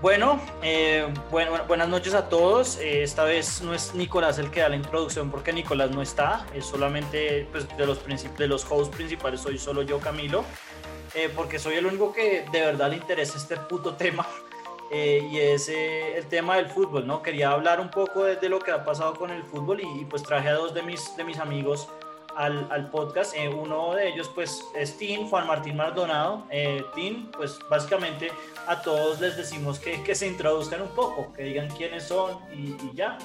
Bueno, eh, buenas noches a todos. Eh, esta vez no es Nicolás el que da la introducción porque Nicolás no está. Es solamente pues, de, los de los hosts principales soy solo yo, Camilo. Eh, porque soy el único que de verdad le interesa este puto tema. y es el tema del fútbol, ¿no? Quería hablar un poco de, lo que ha pasado con el fútbol y, pues traje a dos de mis, de mis amigos al, al podcast. Eh, uno de ellos, pues, es Tim, Juan Martín Maldonado. Eh, Tim, pues, básicamente a todos les decimos que, que, se introduzcan un poco, que digan quiénes son y, ya.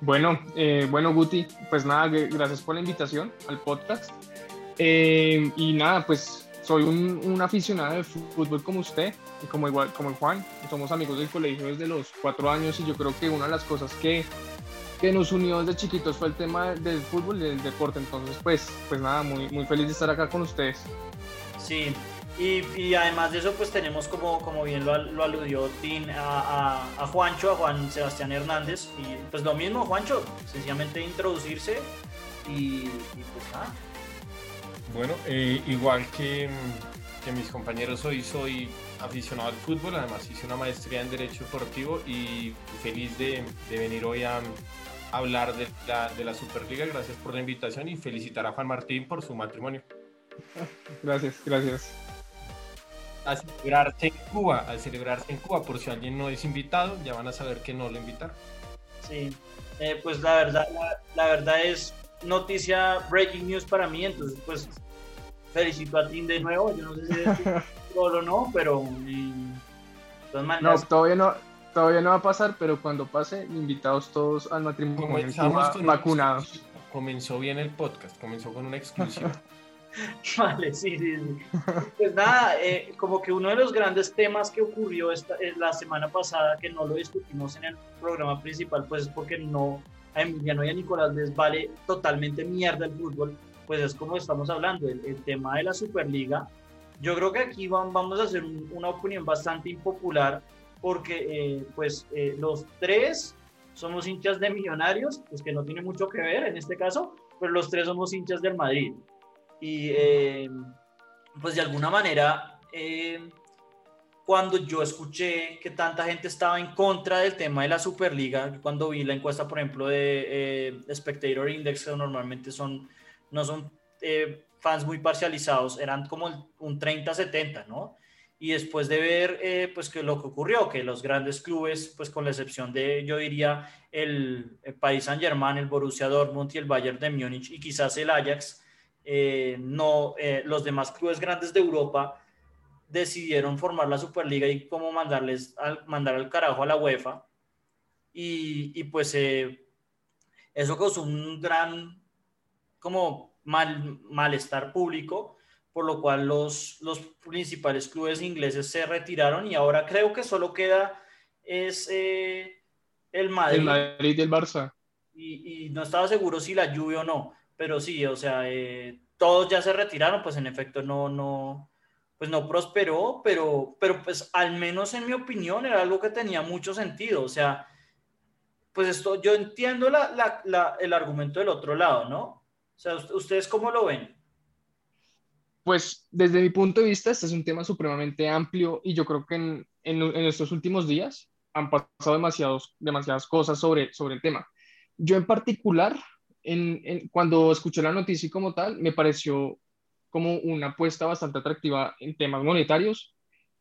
Bueno, eh, bueno, Guti, pues nada, gracias por la invitación al podcast. Eh, y nada, pues soy un, un, aficionado de fútbol como usted y como igual como Juan. Somos amigos del colegio desde los cuatro años y yo creo que una de las cosas que que nos unió desde chiquitos fue el tema del fútbol y del deporte. Entonces, pues, pues nada, muy, muy feliz de estar acá con ustedes. Sí, y, y además de eso, pues tenemos como, como bien lo, lo aludió Tim a, a, Juancho, a Juan Sebastián Hernández. Y pues lo mismo, Juancho, sencillamente introducirse y, pues nada. Bueno, eh, igual que, que mis compañeros hoy soy aficionado al fútbol, además hice una maestría en Derecho Deportivo y feliz de, de venir hoy a, hablar de la, de la Superliga. Gracias por la invitación y felicitar a Juan Martín por su matrimonio. Gracias, gracias. A celebrarse en Cuba, a celebrarse en Cuba, por si alguien no es invitado, ya van a saber que no lo invitaron. Sí, eh, pues la verdad, la, verdad es noticia breaking news para mí, entonces pues felicito a Tim de nuevo, yo no sé si es solo o no, pero... no, todavía no, todavía no va a pasar, pero cuando pase, invitados todos al matrimonio vacunados. Comenzó bien el podcast, comenzó con una exclusión. vale, sí, sí, Pues nada, eh, como que uno de los grandes temas que ocurrió esta, eh, la semana pasada, que no lo discutimos en el programa principal, pues es porque no a Emiliano y a Nicolás les vale totalmente mierda el fútbol, pues es como estamos hablando, el, tema de la Superliga. Yo creo que aquí vamos a hacer una opinión bastante impopular porque eh, pues eh, los tres somos hinchas de millonarios, pues que no tiene mucho que ver en este caso, pero los tres somos hinchas del Madrid. Y eh, pues de alguna manera, cuando yo escuché que tanta gente estaba en contra del tema de la Superliga, cuando vi la encuesta, por ejemplo, de Spectator Index, que normalmente son, no son fans muy parcializados, eran como un 30-70, ¿no? Y después de ver eh, pues que lo que ocurrió, que los grandes clubes, pues con la excepción de, yo diría, el, País Saint Germain, el Borussia Dortmund y el Bayern de Múnich y quizás el Ajax, eh, no, eh, los demás clubes grandes de Europa decidieron formar la Superliga y cómo mandarles al, mandar al carajo a la UEFA. Y, y pues eso causó un gran como mal, malestar público por lo cual los, los principales clubes ingleses se retiraron y ahora creo que solo queda es eh, el Madrid. El Madrid y el Barça. Y, no estaba seguro si la lluvia o no, pero sí, o sea, eh, todos ya se retiraron, pues en efecto no, no, pues no prosperó, pero, pero pues al menos en mi opinión era algo que tenía mucho sentido, o sea, pues esto, yo entiendo la, la, el argumento del otro lado, ¿no? O sea, ¿ustedes cómo lo ven? Pues desde mi punto de vista, este es un tema supremamente amplio y yo creo que en, estos últimos días han pasado demasiados, demasiadas cosas sobre, sobre el tema. Yo en particular, cuando escuché la noticia como tal, me pareció como una apuesta bastante atractiva en temas monetarios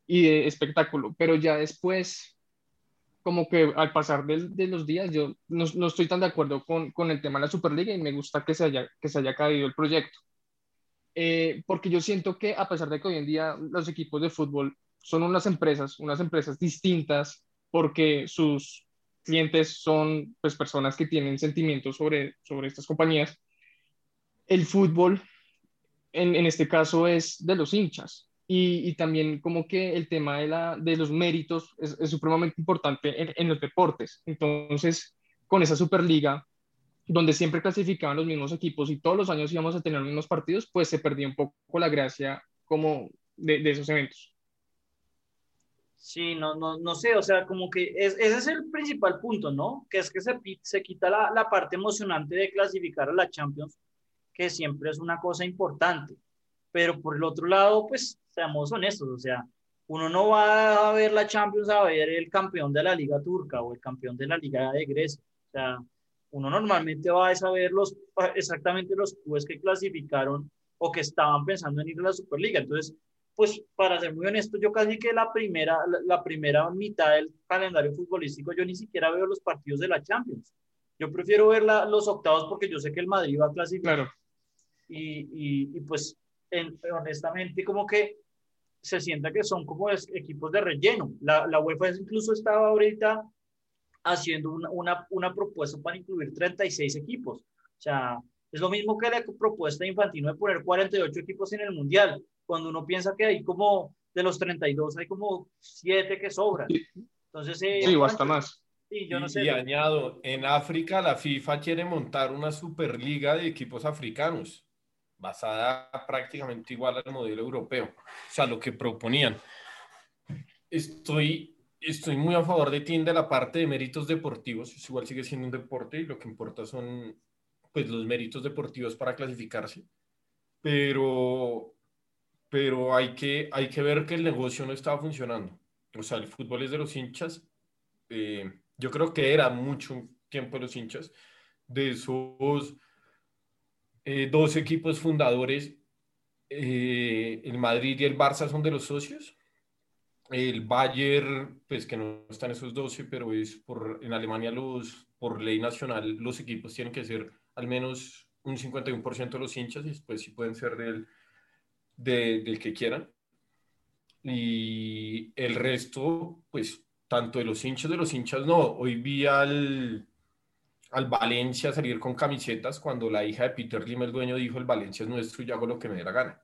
y de espectáculo, pero ya después, como que al pasar de, los días, yo no, no, estoy tan de acuerdo con, con el tema de la Superliga y me gusta que se haya, que se haya caído el proyecto. Eh, porque yo siento que a pesar de que hoy en día los equipos de fútbol son unas empresas, unas empresas distintas, porque sus clientes son pues, personas que tienen sentimientos sobre, sobre estas compañías, el fútbol en, en este caso es de los hinchas. Y, y, también como que el tema de, la, de los méritos es, supremamente importante en los deportes. Entonces, con esa Superliga, donde siempre clasificaban los mismos equipos y todos los años íbamos a tener los mismos partidos, pues se perdió un poco la gracia como de, esos eventos. Sí, no, no, no sé, o sea, como que ese es el principal punto, ¿no? Que es que se, se quita la, la parte emocionante de clasificar a la Champions, que siempre es una cosa importante. Pero por el otro lado, pues seamos honestos, o sea, uno no va a ver la Champions a ver el campeón de la Liga Turca o el campeón de la Liga de Grecia. O sea, uno normalmente va a saber los, exactamente los clubes que clasificaron o que estaban pensando en ir a la Superliga. Entonces, pues para ser muy honesto, yo casi que la primera, la, primera mitad del calendario futbolístico, yo ni siquiera veo los partidos de la Champions. Yo prefiero ver los octavos porque yo sé que el Madrid va a clasificar. Claro. Y, y, pues, honestamente, como que se sienta que son como equipos de relleno. La, la UEFA incluso estaba ahorita haciendo una, una, una, propuesta para incluir 36 equipos. O sea, es lo mismo que la propuesta de Infantino de poner 48 equipos en el Mundial cuando uno piensa que hay como de los 32 hay como 7 que sobran. Entonces, eh, sí, basta más. Sí, yo no sé. Y añado, en África la FIFA quiere montar una superliga de equipos africanos, basada prácticamente igual al modelo europeo, o sea, lo que proponían. Estoy, estoy muy a favor de ti de la parte de méritos deportivos, igual sigue siendo un deporte y lo que importa son pues los méritos deportivos para clasificarse, pero pero hay que, hay que ver que el negocio no estaba funcionando. O sea, el fútbol es de los hinchas. Eh, yo creo que era mucho tiempo de los hinchas. De esos eh, dos equipos fundadores, eh, el Madrid y el Barça son de los socios. El Bayern, pues que no están esos 12, pero es por, en Alemania los, por ley nacional los equipos tienen que ser al menos un 51% de los hinchas y después sí pueden ser del del que quieran. Y el resto, pues, tanto de los hinchas de los hinchas, no. Hoy vi al, al Valencia salir con camisetas cuando la hija de Peter Lim, el dueño, dijo, el Valencia es nuestro y hago lo que me dé la gana.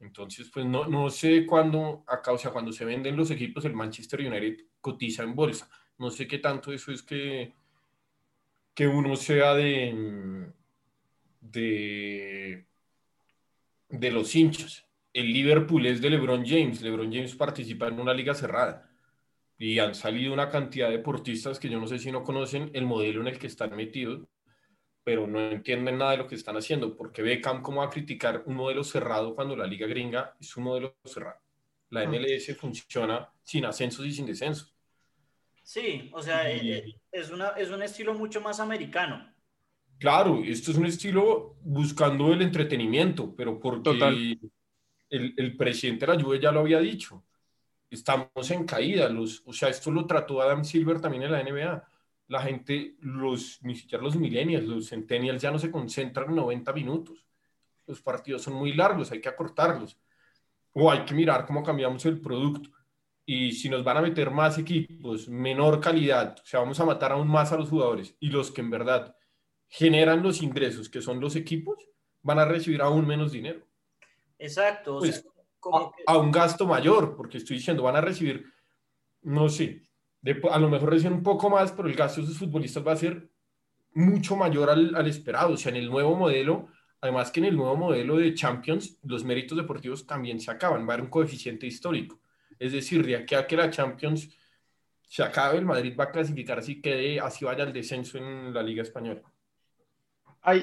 Entonces, pues no, no sé cuándo, acá, o sea, cuando se venden los equipos, el Manchester United cotiza en bolsa. No sé qué tanto eso es que, que uno sea de, de de los hinchas. El Liverpool es de LeBron James. LeBron James participa en una liga cerrada. Y han salido una cantidad de deportistas que yo no sé si no conocen el modelo en el que están metidos, pero no entienden nada de lo que están haciendo. Porque Beckham, ¿cómo va a criticar un modelo cerrado cuando la liga gringa es un modelo cerrado? La ah. MLS funciona sin ascensos y sin descensos. Sí, o sea, eh, es, una, es un estilo mucho más americano. Claro, esto es un estilo buscando el entretenimiento, pero porque el, el, presidente de la Juve ya lo había dicho. Estamos en caída, los, o sea, esto lo trató Adam Silver también en la NBA. La gente, los, ni siquiera los millennials, los centennials ya no se concentran en 90 minutos. Los partidos son muy largos, hay que acortarlos. O hay que mirar cómo cambiamos el producto. Y si nos van a meter más equipos, menor calidad, o sea, vamos a matar aún más a los jugadores y los que en verdad generan los ingresos, que son los equipos, van a recibir aún menos dinero. Exacto. Pues, a, un gasto mayor, porque estoy diciendo, van a recibir, no sé, a lo mejor reciben un poco más, pero el gasto de sus futbolistas va a ser mucho mayor al, al, esperado. O sea, en el nuevo modelo, además que en el nuevo modelo de Champions, los méritos deportivos también se acaban, va a haber un coeficiente histórico. Es decir, de aquí a que la Champions se acabe, el Madrid va a clasificar así quede, así vaya el descenso en la Liga Española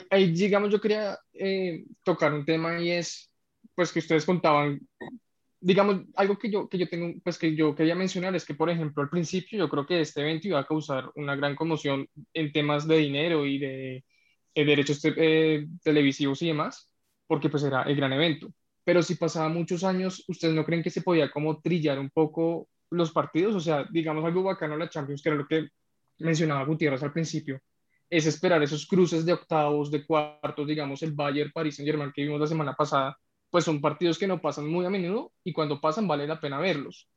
ahí, digamos, yo quería eh, tocar un tema y es, pues, que ustedes contaban, digamos, algo que yo, que yo tengo, pues, que yo quería mencionar es que, por ejemplo, al principio yo creo que este evento iba a causar una gran conmoción en temas de dinero y de, derechos eh, televisivos y demás, porque pues era el gran evento. Pero si pasaba muchos años, ¿ustedes no creen que se podía como trillar un poco los partidos? O sea, digamos algo bacano la Champions, que era lo que mencionaba Gutiérrez al principio, es esperar esos cruces de octavos, de cuartos, digamos el Bayern, París Saint Germain que vimos la semana pasada, pues son partidos que no pasan muy a menudo y cuando pasan vale la pena verlos.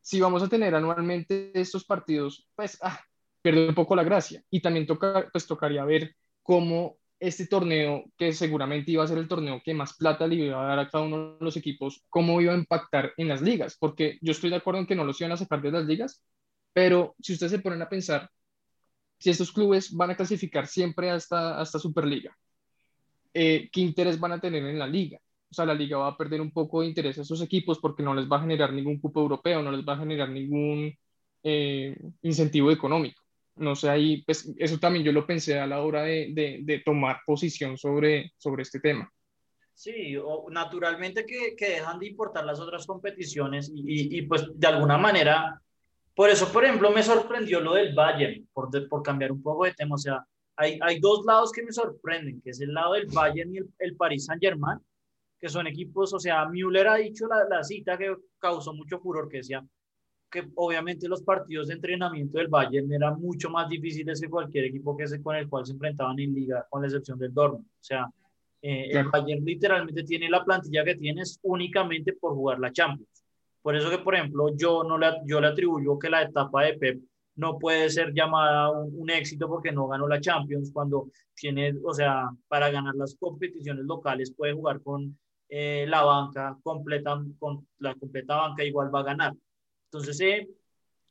Si vamos a tener anualmente estos partidos, pues ah, pierde un poco la gracia. Y también toca, pues tocaría ver cómo este torneo, que seguramente iba a ser el torneo que más plata le iba a dar a cada uno de los equipos, cómo iba a impactar en las ligas, porque yo estoy de acuerdo en que no los iban a sacar de las ligas, pero si ustedes se ponen a pensar, si estos clubes van a clasificar siempre a esta, Superliga, eh, ¿qué interés van a tener en la liga? O sea, la liga va a perder un poco de interés a esos equipos porque no les va a generar ningún cupo europeo, no les va a generar ningún eh, incentivo económico. No sé, ahí, pues eso también yo lo pensé a la hora de, tomar posición sobre, sobre este tema. Sí, o naturalmente que, que, dejan de importar las otras competiciones y, y, pues de alguna manera, por eso, por ejemplo, me sorprendió lo del Bayern, por, por cambiar un poco de tema, o sea, hay, hay dos lados que me sorprenden, que es el lado del Bayern y el, el Paris Saint-Germain, que son equipos, o sea, Müller ha dicho la, la cita que causó mucho furor, que decía que obviamente los partidos de entrenamiento del Bayern eran mucho más difíciles que cualquier equipo que con el cual se enfrentaban en liga, con la excepción del Dortmund. O sea, eh, el Bayern literalmente tiene la plantilla que tiene únicamente por jugar la Champions. Por eso que, por ejemplo, yo, no le, yo le atribuyo que la etapa de Pep no puede ser llamada un, éxito porque no ganó la Champions cuando tiene, o sea, para ganar las competiciones locales puede jugar con eh, la banca completa, con la completa banca igual va a ganar. Entonces, eh,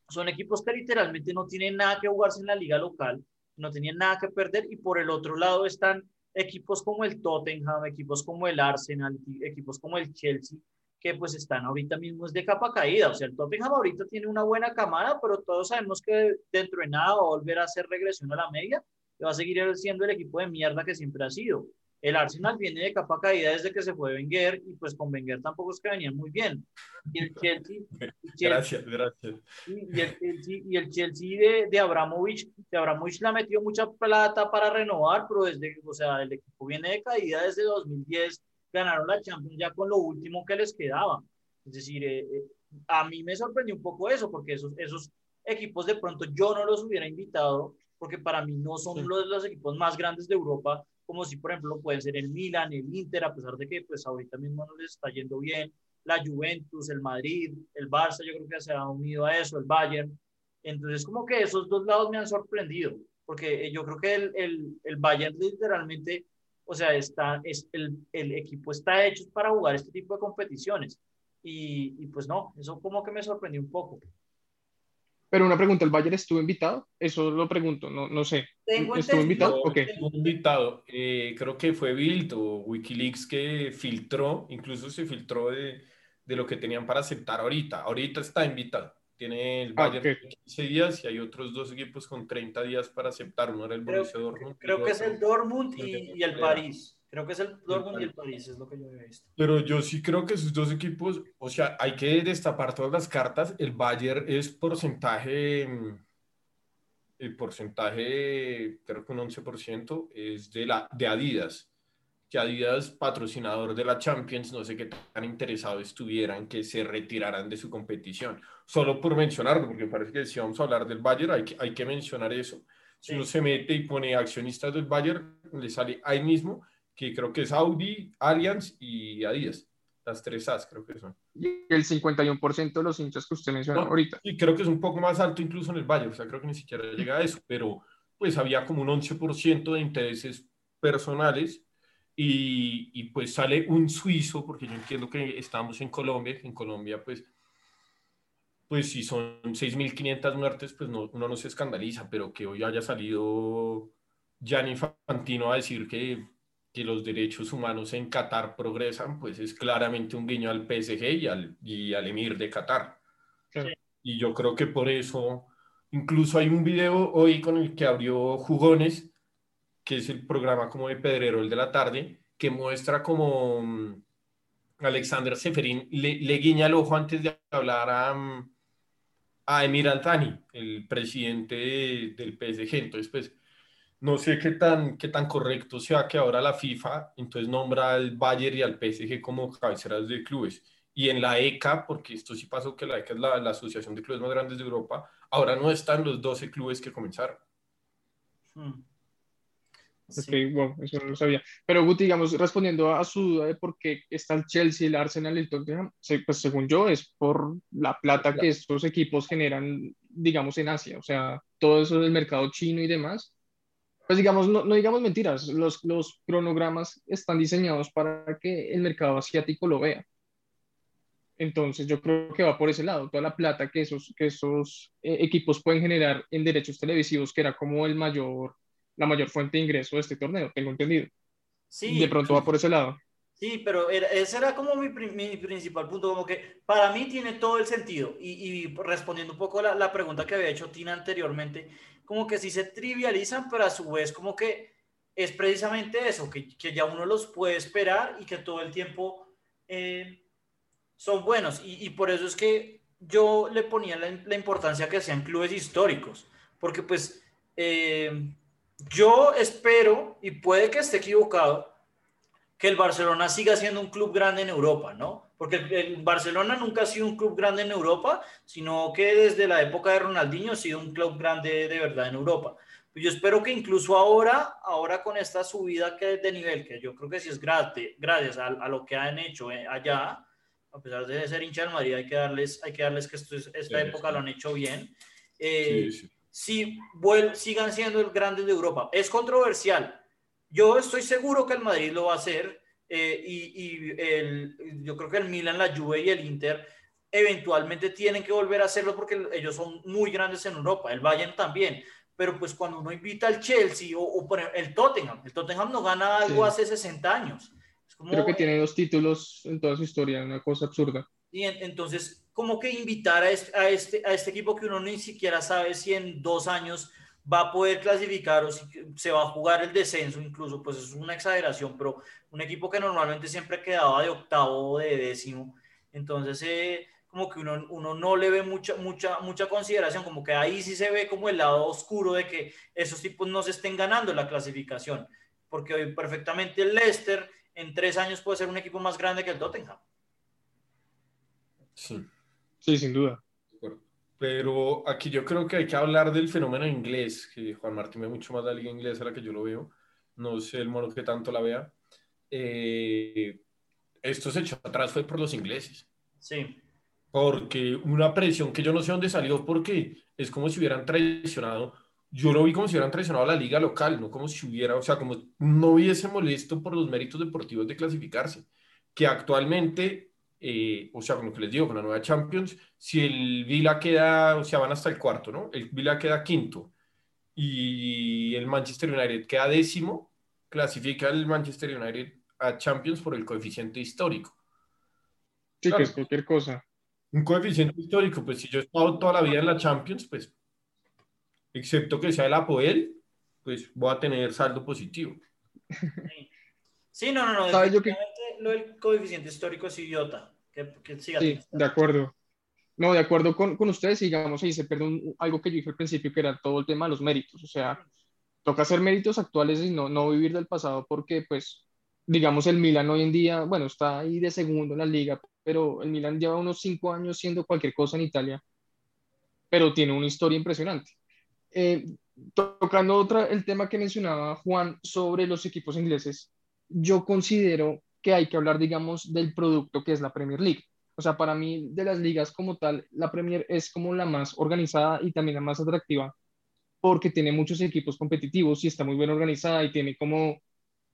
son equipos que literalmente no tienen nada que jugarse en la liga local, no tenían nada que perder y por el otro lado están equipos como el Tottenham, equipos como el Arsenal, equipos como el Chelsea, que pues están ahorita mismo es de capa caída. O sea, el Tottenham ahorita tiene una buena camada, pero todos sabemos que dentro de nada va a volver a hacer regresión a la media y va a seguir siendo el equipo de mierda que siempre ha sido. El Arsenal viene de capa caída desde que se fue Wenger y pues con Wenger tampoco es que venían muy bien. Y el Chelsea, gracias, gracias. Y, el Chelsea, y el Chelsea de, de Abramovich, de Abramovich le ha metido mucha plata para renovar, pero desde, o sea, el equipo viene de caída desde 2010 ganaron la Champions ya con lo último que les quedaba. Es decir, eh, eh, a mí me sorprendió un poco eso, porque esos, esos equipos de pronto yo no los hubiera invitado, porque para mí no son los, los equipos más grandes de Europa, como si, por ejemplo, pueden ser el Milan, el Inter, a pesar de que pues ahorita mismo no les está yendo bien, la Juventus, el Madrid, el Barça, yo creo que se ha unido a eso, el Bayern. Entonces, como que esos dos lados me han sorprendido, porque yo creo que el, el, el Bayern literalmente o sea, está, es, el, el, equipo está hecho para jugar este tipo de competiciones. Y, y, pues no, eso como que me sorprendió un poco. Pero una pregunta, ¿el Bayern estuvo invitado? Eso lo pregunto, no, no sé. ¿Estuvo invitado? Okay. Estuvo invitado. Eh, creo que fue Bild o Wikileaks que filtró, incluso se filtró de, de lo que tenían para aceptar ahorita. Ahorita está invitado. Tiene el ah, Bayern 15 días y hay otros dos equipos con 30 días para aceptar. Uno era el Borussia creo, Dortmund. Creo que es el Dortmund y, y el París. Creo que es el Dortmund y el París, es lo que yo he visto. Pero yo sí creo que esos dos equipos, o sea, hay que destapar todas las cartas. El Bayern es porcentaje, el porcentaje, creo que un 11% es de, la, de Adidas que Adidas, patrocinador de la Champions, no sé qué tan interesado estuviera en que se retiraran de su competición. Solo por mencionarlo, porque parece que si vamos a hablar del Bayern, hay que, hay que mencionar eso. Si uno se mete y pone accionistas del Bayern, le sale ahí mismo, que creo que es Audi, Allianz y Adidas. Las tres As creo que son. Y el 51% de los hinchas que usted mencionó ahorita. Y creo que es un poco más alto incluso en el Bayern, o sea, creo que ni siquiera llega a eso, pero pues había como un 11% de intereses personales y, pues sale un suizo, porque yo entiendo que estamos en Colombia, en Colombia pues, pues si son 6.500 muertes, pues no, uno no se escandaliza, pero que hoy haya salido Gianni Infantino a decir que, que los derechos humanos en Qatar progresan, pues es claramente un guiño al PSG y al, y al emir de Qatar. Y yo creo que por eso, incluso hay un video hoy con el que abrió Jugones, que es el programa como de Pedrero, el de la tarde, que muestra como mm, Alexander Seferín le, le, guiña el ojo antes de hablar a, mm, a Emir Altani, el presidente del PSG. Entonces, pues, no sé qué tan, qué tan correcto sea que ahora la FIFA entonces nombra al Bayern y al PSG como cabeceras de clubes. Y en la ECA, porque esto sí pasó que la ECA es la, la Asociación de Clubes Más Grandes de Europa, ahora no están los 12 clubes que comenzaron. Hmm. Ok, bueno, eso no lo sabía. Pero Guti, digamos, respondiendo a su duda de por qué está el Chelsea, el Arsenal y el Tottenham, pues según yo es por la plata que estos equipos generan, digamos, en Asia. O sea, todo eso del mercado chino y demás. Pues digamos, no, no digamos mentiras, los, los cronogramas están diseñados para que el mercado asiático lo vea. Entonces yo creo que va por ese lado, toda la plata que esos, que esos eh, equipos pueden generar en derechos televisivos, que era como el mayor la mayor fuente de ingreso de este torneo, tengo entendido. Sí. De pronto va por ese lado. Sí, pero ese era como mi, mi, principal punto, como que para mí tiene todo el sentido. Y, y respondiendo un poco a la, la, pregunta que había hecho Tina anteriormente, como que sí se trivializan, pero a su vez como que es precisamente eso, que, que ya uno los puede esperar y que todo el tiempo eh, son buenos. Y, y, por eso es que yo le ponía la, la, importancia que sean clubes históricos, porque pues eh, yo espero, y puede que esté equivocado, que el Barcelona siga siendo un club grande en Europa, ¿no? Porque el, Barcelona nunca ha sido un club grande en Europa, sino que desde la época de Ronaldinho ha sido un club grande de verdad en Europa. Pues yo espero que incluso ahora, ahora con esta subida que de nivel, que yo creo que sí es gratis, gracias a, a, lo que han hecho eh, allá, a pesar de ser hincha del Madrid, hay que darles, hay que darles que esto esta sí, época sí. lo han hecho bien. Eh, sí, si sigan siendo el grande de Europa. Es controversial. Yo estoy seguro que el Madrid lo va a hacer eh, y, y el, yo creo que el Milan, la Juve y el Inter eventualmente tienen que volver a hacerlo porque ellos son muy grandes en Europa. El Bayern también pero pues cuando uno invita al Chelsea o, o el Tottenham, el Tottenham no gana algo sí. hace 60 años. Como, Creo que tiene dos títulos en toda su historia, una cosa absurda. Y en, entonces, ¿cómo que invitar a este, a, este, a este equipo que uno ni siquiera sabe si en dos años va a poder clasificar o si se va a jugar el descenso incluso, pues es una exageración, pero un equipo que normalmente siempre quedaba de octavo o de décimo, entonces eh, como que uno, uno no le ve mucha, mucha, mucha consideración, como que ahí sí se ve como el lado oscuro de que esos tipos no se estén ganando la clasificación, porque hoy perfectamente el Leicester en tres años puede ser un equipo más grande que el Tottenham. Sí, sí sin duda. Pero aquí yo creo que hay que hablar del fenómeno inglés, que Juan Martín ve mucho más la liga inglesa a la que yo lo veo, no sé el mono que tanto la vea. Eh, esto se echó atrás fue por los ingleses. Sí porque una presión que yo no sé dónde salió, porque es como si hubieran traicionado, yo lo vi como si hubieran traicionado a la liga local, no como si hubiera, o sea, como no hubiese molesto por los méritos deportivos de clasificarse, que actualmente, eh, o sea, como que les digo, con la nueva Champions, si el Vila queda, o sea, van hasta el cuarto, ¿no? El Vila queda quinto y el Manchester United queda décimo, clasifica el Manchester United a Champions por el coeficiente histórico. Sí, claro. que es cualquier cosa un coeficiente histórico, pues si yo he estado toda la vida en la Champions, pues, excepto que sea el Apoel, pues voy a tener saldo positivo. Sí, no, no, no. ¿Sabes yo que... Lo del coeficiente histórico es idiota. Que, que siga sí, de acuerdo. No, de acuerdo con, con ustedes, digamos, y se pierde un, algo que yo dije al principio, que era todo el tema de los méritos. O sea, toca hacer méritos actuales y no, no vivir del pasado porque, pues, digamos, el Milan hoy en día, bueno, está ahí de segundo en la liga, pero el Milan lleva unos cinco años siendo cualquier cosa en Italia, pero tiene una historia impresionante. Eh, tocando otra, el tema que mencionaba Juan sobre los equipos ingleses, yo considero que hay que hablar, digamos, del producto que es la Premier League. O sea, para mí, de las ligas como tal, la Premier es como la más organizada y también la más atractiva, porque tiene muchos equipos competitivos y está muy bien organizada y tiene como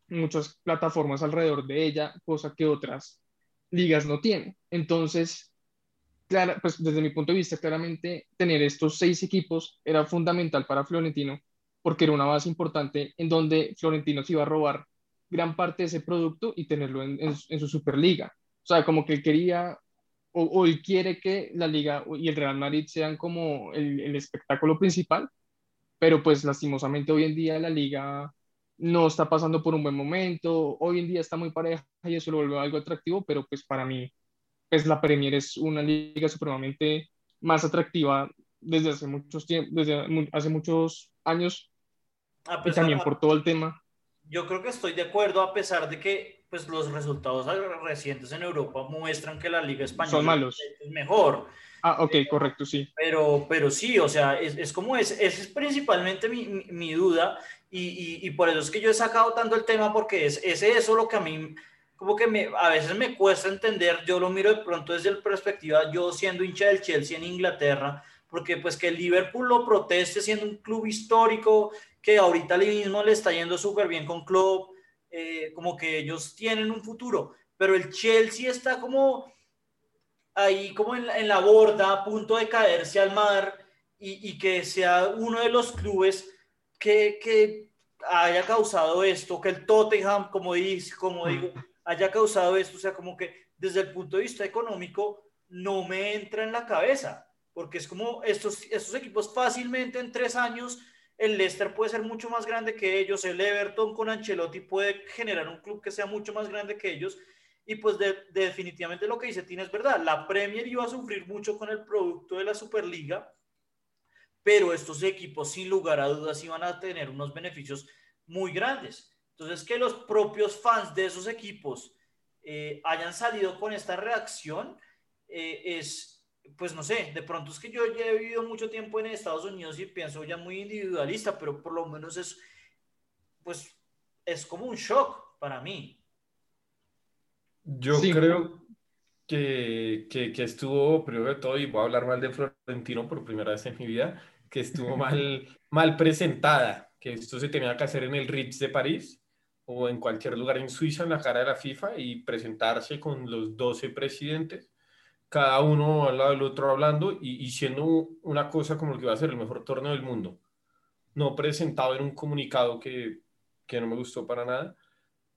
muchas plataformas alrededor de ella, cosa que otras ligas no tienen. Entonces, claro, pues desde mi punto de vista, claramente tener estos seis equipos era fundamental para Florentino, porque era una base importante en donde Florentino se iba a robar gran parte de ese producto y tenerlo en, en, en su Superliga. O sea, como que él quería o, o, él quiere que la liga y el Real Madrid sean como el, el espectáculo principal, pero pues lastimosamente hoy en día la liga no está pasando por un buen momento, hoy en día está muy pareja y eso lo vuelve algo atractivo, pero pues para mí, pues la Premier es una liga supremamente más atractiva desde hace muchos tiempos, desde hace muchos años pesar, y también por todo el tema. Yo creo que estoy de acuerdo a pesar de que pues los resultados recientes en Europa muestran que la liga española Son malos. es mejor. Ah, ok, correcto, sí. Pero, pero sí, o sea, es, es como es, esa es principalmente mi, mi, mi duda y, y, y, por eso es que yo he sacado tanto el tema porque es, es eso lo que a mí como que me, a veces me cuesta entender, yo lo miro de pronto desde la perspectiva, yo siendo hincha del Chelsea en Inglaterra, porque pues que el Liverpool lo proteste siendo un club histórico, que ahorita mismo le está yendo súper bien con club, eh, como que ellos tienen un futuro, pero el Chelsea está como ahí como en, en la borda, a punto de caerse al mar y, y que sea uno de los clubes que, que, haya causado esto, que el Tottenham, como, dice, como digo, haya causado esto, o sea, como que desde el punto de vista económico no me entra en la cabeza, porque es como estos, estos equipos fácilmente en tres años el Leicester puede ser mucho más grande que ellos, el Everton con Ancelotti puede generar un club que sea mucho más grande que ellos. Y pues definitivamente lo que dice Tina es verdad, la Premier iba a sufrir mucho con el producto de la Superliga, pero estos equipos sin lugar a dudas iban a tener unos beneficios muy grandes. Entonces, que los propios fans de esos equipos eh, hayan salido con esta reacción eh, es, pues no sé, de pronto es que yo ya he vivido mucho tiempo en Estados Unidos y pienso ya muy individualista, pero por lo menos es, pues, es como un shock para mí. Yo creo que, que, que, estuvo, primero de todo, y voy a hablar mal de Florentino por primera vez en mi vida, que estuvo mal, mal presentada, que esto se tenía que hacer en el Ritz de París o en cualquier lugar en Suiza en la cara de la FIFA y presentarse con los 12 presidentes cada uno al lado del otro hablando y, siendo una cosa como lo que va a ser el mejor torneo del mundo. No presentado en un comunicado que, que no me gustó para nada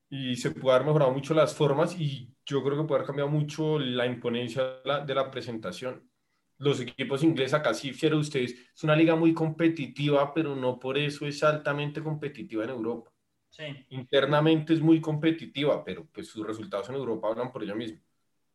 y se puede haber mejorado mucho las formas y yo creo que puede haber cambiado mucho la imponencia de la, de la presentación. Los equipos ingleses, acá sí fiero ustedes, es una liga muy competitiva, pero no por eso es altamente competitiva en Europa. Sí. Internamente es muy competitiva, pero pues sus resultados en Europa hablan por ella misma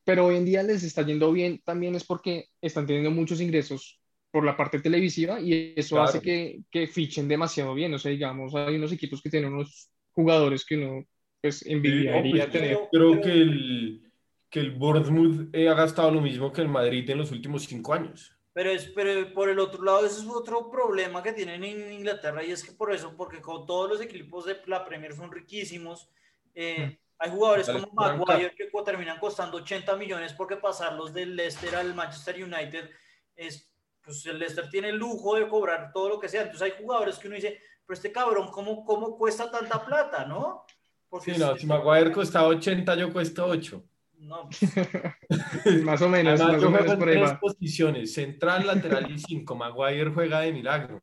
pero hoy en día les está yendo bien también es porque están teniendo muchos ingresos por la parte televisiva y eso hace que, que, fichen demasiado bien. O sea, digamos, hay unos equipos que tienen unos jugadores que uno pues envidiaría pues, tener. creo que el, que el Bournemouth ha gastado lo mismo que el Madrid en los últimos cinco años. Pero, es, pero por el otro lado, ese es otro problema que tienen en Inglaterra y es que por eso, porque con todos los equipos de la Premier son riquísimos, eh, mm. Hay jugadores como Maguire que terminan costando 80 millones porque pasarlos del Leicester al Manchester United es, pues el Leicester tiene el lujo de cobrar todo lo que sea. Entonces hay jugadores que uno dice, pero este cabrón, ¿cómo, cómo cuesta tanta plata, no? Porque sí, no, si Maguire costaba 80, yo cuesto 8. No. más o menos. más o menos por tres posiciones, central, lateral y cinco. Maguire juega de milagro.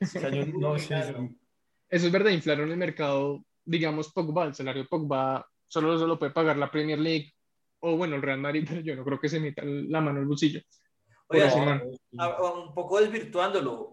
no, Eso es verdad, inflaron el mercado digamos, Pogba, el salario de Pogba solo se lo puede pagar la Premier League o, bueno, el Real Madrid, pero yo no creo que se meta la mano en el bolsillo. Oye, un poco desvirtuándolo,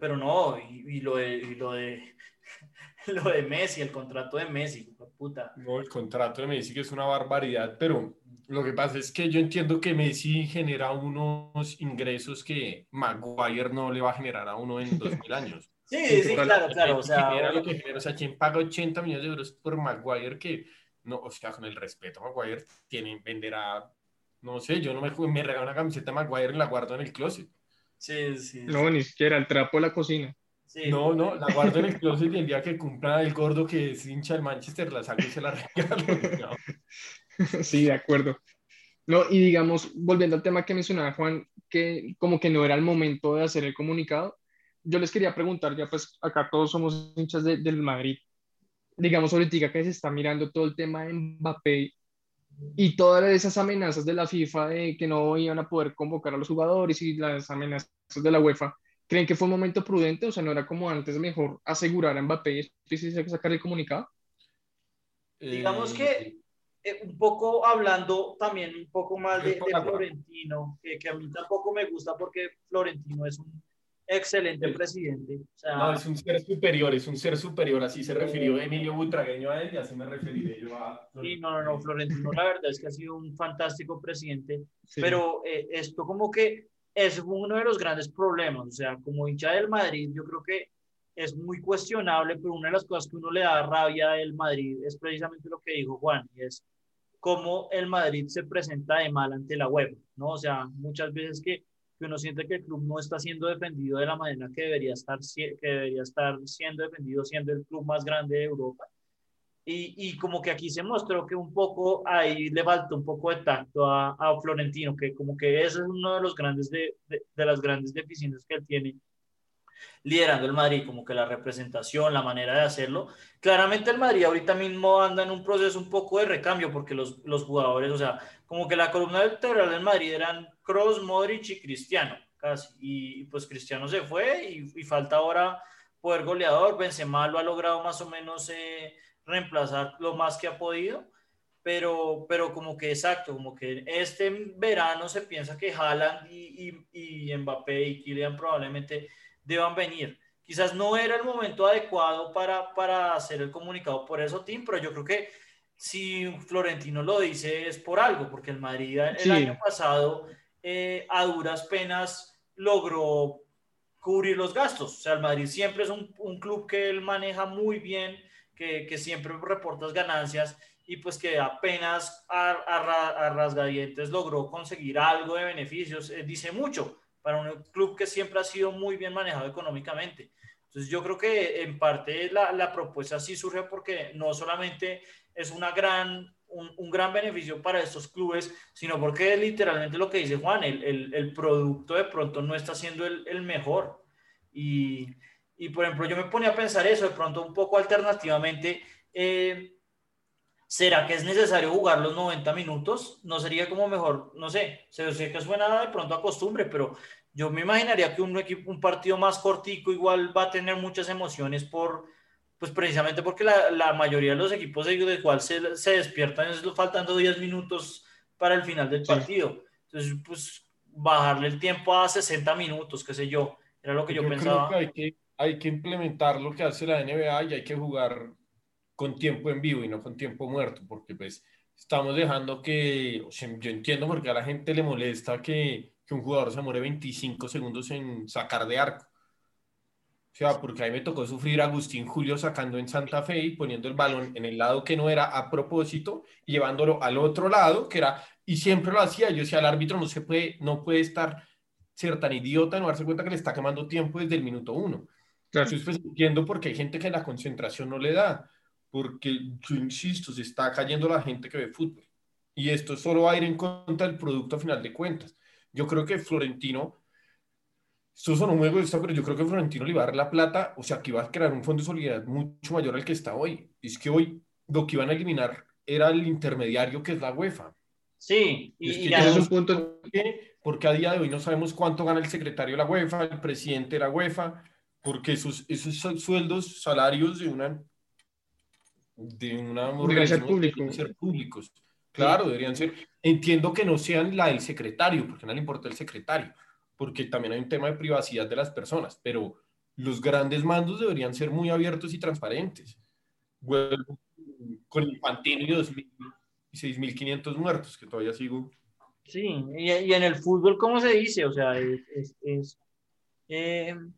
pero no, y, lo de, lo de lo de Messi, el contrato de Messi, puta. No, el contrato de Messi que es una barbaridad, pero lo que pasa es que yo entiendo que Messi genera unos ingresos que Maguire no le va a generar a uno en 2000 años. Sí, sí, claro, claro. O sea, lo que o sea, quien paga 80 millones de euros por Maguire que, no, o sea, con el respeto, Maguire tiene, venderá, no sé, yo no me, me regalo una camiseta Maguire y la guardo en el closet. Sí, sí. No, ni siquiera, el trapo de la cocina. Sí. No, no, la guardo en el closet y el día que cumpla el gordo que es hincha del Manchester, la saco y se la regalo. Sí, de acuerdo. No, y digamos, volviendo al tema que mencionaba Juan, que como que no era el momento de hacer el comunicado, yo les quería preguntar, ya pues acá todos somos hinchas del Madrid, digamos ahorita que se está mirando todo el tema de Mbappé y todas esas amenazas de la FIFA de que no iban a poder convocar a los jugadores y las amenazas de la UEFA, ¿creen que fue un momento prudente? O sea, ¿no era como antes mejor asegurar a Mbappé y sacar el comunicado? Digamos que eh, un poco hablando también un poco más de, Florentino, que, que, a mí tampoco me gusta porque Florentino es un excelente presidente. no, es un ser superior, es un ser superior, así se refirió Emilio Butragueño a él y así me referiré yo a... Sí, no, no, no, Florentino la verdad es que ha sido un fantástico presidente, pero eh, esto como que es uno de los grandes problemas, o sea, como hincha del Madrid, yo creo que es muy cuestionable, pero una de las cosas que uno le da rabia del Madrid es precisamente lo que dijo Juan, y es cómo el Madrid se presenta de mal ante la web, ¿no? O sea, muchas veces que que uno siente que el club no está siendo defendido de la manera que debería estar, que debería estar siendo defendido siendo el club más grande de Europa. Y, y, como que aquí se mostró que un poco ahí le falta un poco de tacto a, a Florentino, que como que ese es uno de los grandes de, de, de, las grandes deficiencias que él tiene liderando el Madrid, como que la representación, la manera de hacerlo. Claramente el Madrid ahorita mismo anda en un proceso un poco de recambio porque los, los jugadores, o sea, como que la columna vertebral del Madrid eran Kroos, Modric y Cristiano, casi. Y pues Cristiano se fue y, falta ahora poder goleador. Benzema lo ha logrado más o menos eh, reemplazar lo más que ha podido. Pero, pero como que exacto, como que este verano se piensa que Haaland y, y, y Mbappé y Kylian probablemente deban venir, quizás no era el momento adecuado para, para hacer el comunicado por eso, Tim, pero yo creo que si Florentino lo dice es por algo, porque el Madrid el año pasado eh, a duras penas logró cubrir los gastos. O sea, el Madrid siempre es un, un club que él maneja muy bien, que, que siempre reporta ganancias y pues que apenas a, a, rasgadientes logró conseguir algo de beneficios, eh, dice mucho para un club que siempre ha sido muy bien manejado económicamente. Entonces yo creo que en parte la, la propuesta sí surge porque no solamente es una gran, un, un, gran beneficio para estos clubes, sino porque literalmente lo que dice Juan, el, el, el producto de pronto no está siendo el, el mejor. Y, y, por ejemplo, yo me ponía a pensar eso de pronto un poco alternativamente. Eh, ¿Será que es necesario jugar los 90 minutos? ¿No sería como mejor? No sé, sé que suena de pronto a costumbre, pero yo me imaginaría que un, equipo, un partido más cortico igual va a tener muchas emociones por, pues precisamente porque la, la mayoría de los equipos de igual se, se despiertan faltando 10 minutos para el final del partido. Entonces, pues bajarle el tiempo a 60 minutos, qué sé yo, era lo que yo, pensaba. hay, que, hay que implementar lo que hace la NBA y hay que jugar con tiempo en vivo y no con tiempo muerto, porque pues estamos dejando que, yo entiendo porque a la gente le molesta que, que un jugador se muere 25 segundos en sacar de arco. O sea, porque a mí me tocó sufrir a Agustín Julio sacando en Santa Fe y poniendo el balón en el lado que no era a propósito y llevándolo al otro lado, que era, y siempre lo hacía. Yo decía, el árbitro no se puede, no puede estar, ser tan idiota, no darse cuenta que le está quemando tiempo desde el minuto uno. Claro. Entonces, pues entiendo porque hay gente que la concentración no le da porque yo insisto, se está cayendo la gente que ve fútbol. Y esto solo va a ir en contra del producto a final de cuentas. Yo creo que Florentino, esto son un juego de pero yo creo que Florentino le va a dar la plata, o sea, que iba a crear un fondo de solidaridad mucho mayor al que está hoy. Es que hoy lo que iban a eliminar era el intermediario que es la UEFA. Sí, y, es un punto. Porque a día de hoy no sabemos cuánto gana el secretario de la UEFA, el presidente de la UEFA, porque esos, esos sueldos, salarios de una de una organización deberían ser públicos. Claro, deberían ser. Entiendo que no sean la del secretario, porque no le importa el secretario, porque también hay un tema de privacidad de las personas, pero los grandes mandos deberían ser muy abiertos y transparentes. Vuelvo con Infantino y y 6.500 muertos, que todavía sigo. Sí, y, y, en el fútbol, ¿cómo se dice? O sea, es, es, eh, o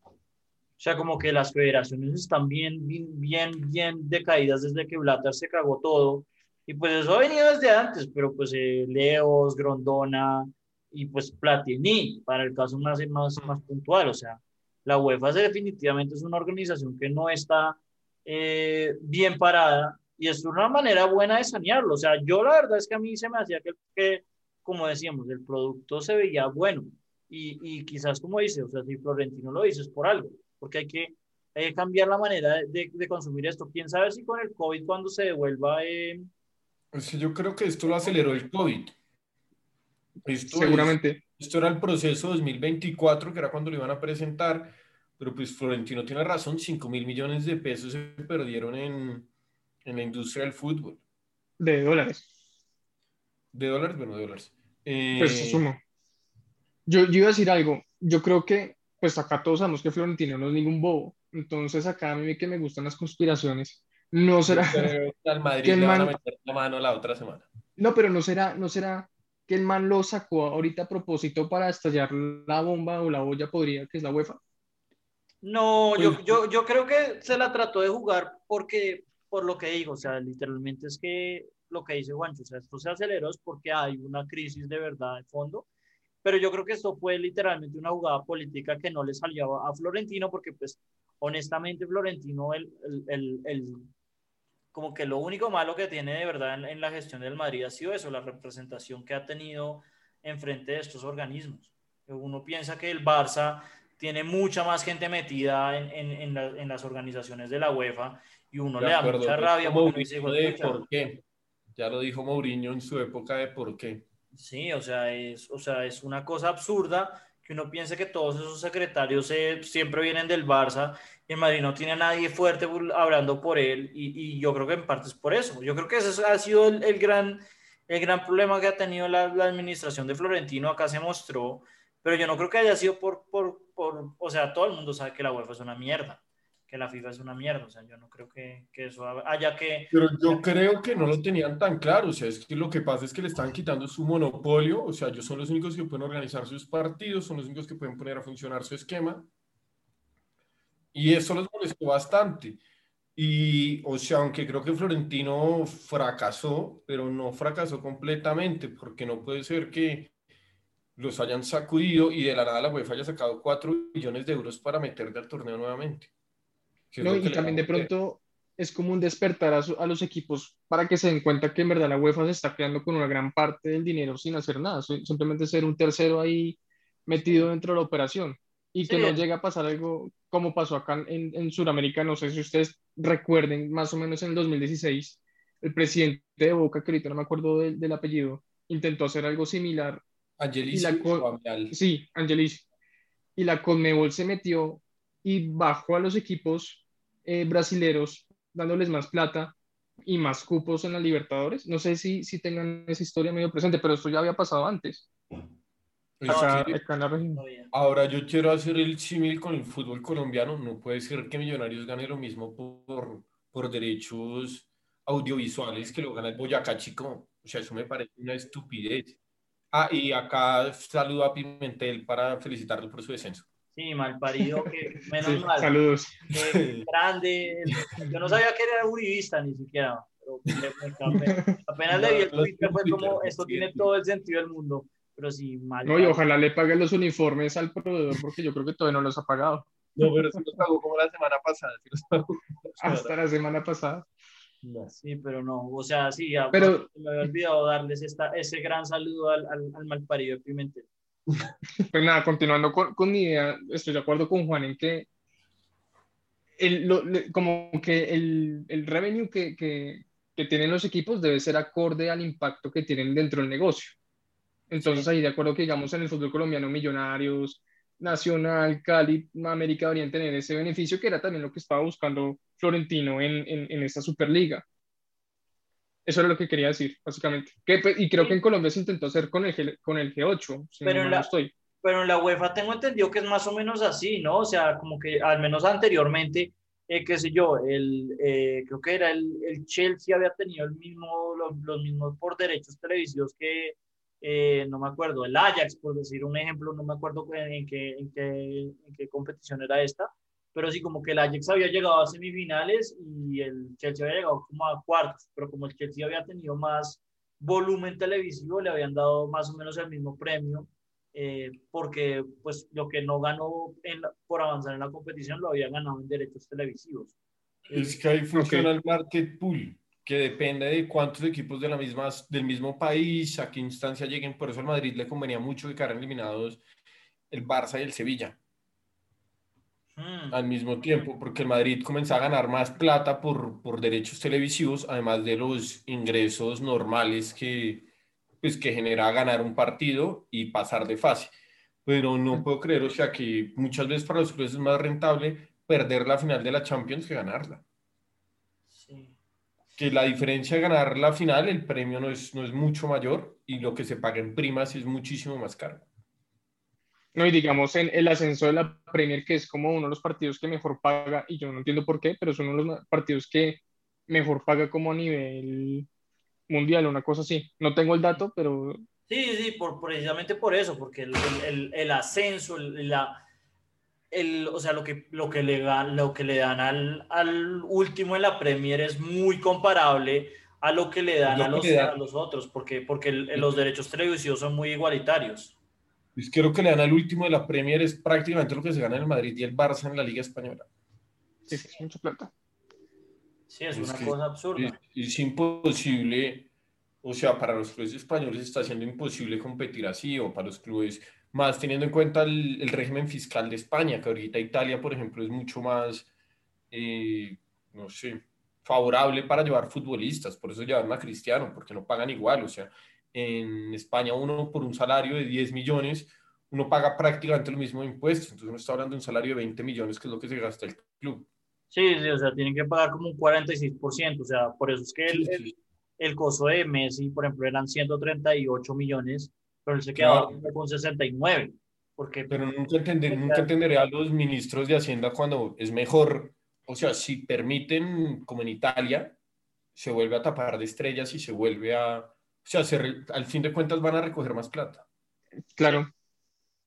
sea, como que las federaciones están bien, bien, bien, decaídas desde que Blatter se cagó todo. Y pues eso ha venido desde antes, pero pues eh, Leos, Grondona y pues Platini, para el caso más, más, más puntual. O sea, la UEFA definitivamente es una organización que no está eh, bien parada y es una manera buena de sanearlo. O sea, yo la verdad es que a mí se me hacía que, que como decíamos, el producto se veía bueno. Y, y quizás como dice, o sea, si Florentino lo dice es por algo porque hay que, cambiar la manera de, de, consumir esto. ¿Quién sabe si con el COVID cuando se devuelva... Eh... Pues yo creo que esto lo aceleró el COVID. Esto Seguramente. esto era el proceso 2024, que era cuando lo iban a presentar, pero pues Florentino tiene razón, 5 mil millones de pesos se perdieron en, en la industria del fútbol. De dólares. De dólares, bueno, de dólares. Eh... Pues sumo. Yo, yo iba a decir algo. Yo creo que pues acá todos sabemos que Florentino no es ningún bobo. Entonces acá a mí que me gustan las conspiraciones, no será al Madrid que el man... a meter la mano la otra semana. No, pero no será, no será que el man lo sacó ahorita a propósito para estallar la bomba o la olla podría, que es la UEFA. No, yo, pues, yo, yo creo que se la trató de jugar porque, por lo que digo, o sea, literalmente es que lo que dice Juancho, o sea, esto se aceleró es porque hay una crisis de verdad de fondo pero yo creo que esto fue literalmente una jugada política que no le salió a Florentino porque pues honestamente Florentino el, el, el, como que lo único malo que tiene de verdad en, en, la gestión del Madrid ha sido eso, la representación que ha tenido enfrente de estos organismos. Uno piensa que el Barça tiene mucha más gente metida en, en, en las organizaciones de la UEFA y uno le da mucha rabia porque dice, de por qué. Ya lo dijo Mourinho en su época de por qué. Sí, o sea, es, o sea, es una cosa absurda que uno piense que todos esos secretarios siempre vienen del Barça y el Madrid no tiene a nadie fuerte hablando por él y, y, yo creo que en parte es por eso. Yo creo que ese ha sido el, gran, el gran problema que ha tenido la, la, administración de Florentino. Acá se mostró pero yo no creo que haya sido por, por, por, o sea, todo el mundo sabe que la UEFA es una mierda, que la FIFA es una mierda, o sea, yo no creo que, que eso haya que... Pero yo creo que no lo tenían tan claro, o sea, es que lo que pasa es que le están quitando su monopolio, o sea, ellos son los únicos que pueden organizar sus partidos, son los únicos que pueden poner a funcionar su esquema, y eso los molestó bastante. Y, o sea, aunque creo que Florentino fracasó, pero no fracasó completamente, porque no puede ser que los hayan sacudido y de la nada la UEFA haya sacado 4 millones de euros para meterle al torneo nuevamente. No, y también de pronto es como un despertar a, los equipos para que se den cuenta que en verdad la UEFA se está quedando con una gran parte del dinero sin hacer nada, simplemente ser un tercero ahí metido dentro de la operación y que no llegue a pasar algo como pasó acá en, en Sudamérica, no sé si ustedes recuerden, más o menos en el 2016, el presidente de Boca, que ahorita no me acuerdo del apellido, intentó hacer algo similar Angelicio. Sí, Angelicio. Y la Conmebol se metió y bajó a los equipos eh, brasileros dándoles más plata y más cupos en la Libertadores. No sé si, si tengan esa historia medio presente, pero esto ya había pasado antes. Ahora yo quiero hacer el símil con el fútbol colombiano. No puede ser que Millonarios gane lo mismo por, por derechos audiovisuales que lo gana el Boyacá Chico. O sea, eso me parece una estupidez. Ah, y acá saludo a Pimentel para felicitarlo por su descenso. Sí, mal parido, que menos mal. Saludos. grande. Yo no sabía que era uribista ni siquiera. Pero apenas le vi el Twitter, fue como, esto tiene todo el sentido del mundo. Pero sí, mal. No, y ojalá le paguen los uniformes al proveedor, porque yo creo que todavía no los ha pagado. No, pero sí los pagó como la semana pasada. Hasta la semana pasada. Sí, pero no, o sea, sí, me había olvidado darles esta, ese gran saludo al, al, al malparido de Pimentel. Pues nada, continuando con, con, mi idea, estoy de acuerdo con Juan en que el, lo, como que el, el revenue que, que, que, tienen los equipos debe ser acorde al impacto que tienen dentro del negocio. Entonces ahí de acuerdo que digamos en el fútbol colombiano Millonarios, Nacional, Cali, América deberían tener ese beneficio que era también lo que estaba buscando Florentino en, en, en esta Superliga. Eso era lo que quería decir, básicamente. Que, pues, y creo que en Colombia se intentó hacer con el, G, con el G8, pero, en la, estoy. pero en la UEFA tengo entendido que es más o menos así, ¿no? O sea, como que al menos anteriormente, eh, qué sé yo, el, eh, creo que era el, el, Chelsea había tenido el mismo, los, los mismos por derechos televisivos que, eh, no me acuerdo, el Ajax, por decir un ejemplo, no me acuerdo en qué, en qué, en qué competición era esta, pero sí como que el Ajax había llegado a semifinales y el Chelsea había llegado como a cuartos, pero como el Chelsea había tenido más volumen televisivo, le habían dado más o menos el mismo premio, eh, porque pues lo que no ganó en por avanzar en la competición lo había ganado en derechos televisivos. Es que ahí funciona el market pool que depende de cuántos equipos de la misma, del mismo país, a qué instancia lleguen. Por eso al Madrid le convenía mucho que quedaran eliminados el Barça y el Sevilla hmm. al mismo tiempo, porque el Madrid comenzó a ganar más plata por, por derechos televisivos, además de los ingresos normales que, pues, que genera ganar un partido y pasar de fase. Pero no puedo creer, o sea, que muchas veces para los clubes es más rentable perder la final de la Champions que ganarla que la diferencia de ganar la final, el premio no es, no es mucho mayor y lo que se paga en primas es muchísimo más caro. No, y digamos en el ascenso de la Premier, que es como uno de los partidos que mejor paga, y yo no entiendo por qué, pero es uno de los partidos que mejor paga como a nivel mundial, una cosa así. No tengo el dato, pero... Sí, sí, por, precisamente por eso, porque el, el, el ascenso, la, el, o sea, lo que, lo que, le, dan, lo que le dan al, al último en la Premier es muy comparable a lo que le dan, a los, a los, otros, porque, porque los derechos televisivos son muy igualitarios. Pues creo que le dan al último de la Premier es prácticamente lo que se gana en el Madrid y el Barça en la Liga Española. Sí, es mucha plata. Sí, es, una cosa absurda. Es, es, imposible, o sea, para los clubes españoles está siendo imposible competir así, o para los clubes más teniendo en cuenta el, régimen fiscal de España, que ahorita Italia, por ejemplo, es mucho más, eh, no sé, favorable para llevar futbolistas, por eso llevan a Cristiano, porque no pagan igual, o sea, en España uno por un salario de 10 millones, uno paga prácticamente lo mismo de impuestos, entonces uno está hablando de un salario de 20 millones, que es lo que se gasta el club. Sí, sí, o sea, tienen que pagar como un 46%, o sea, por eso es que el, el, el costo de Messi, por ejemplo, eran 138 millones pero él se quedaba con 69. Porque, Pero nunca, entender, nunca entenderé a los ministros de Hacienda cuando es mejor, o sea, si permiten, como en Italia, se vuelve a tapar de estrellas y se vuelve a, o sea, se re- al fin de cuentas van a recoger más plata. Claro,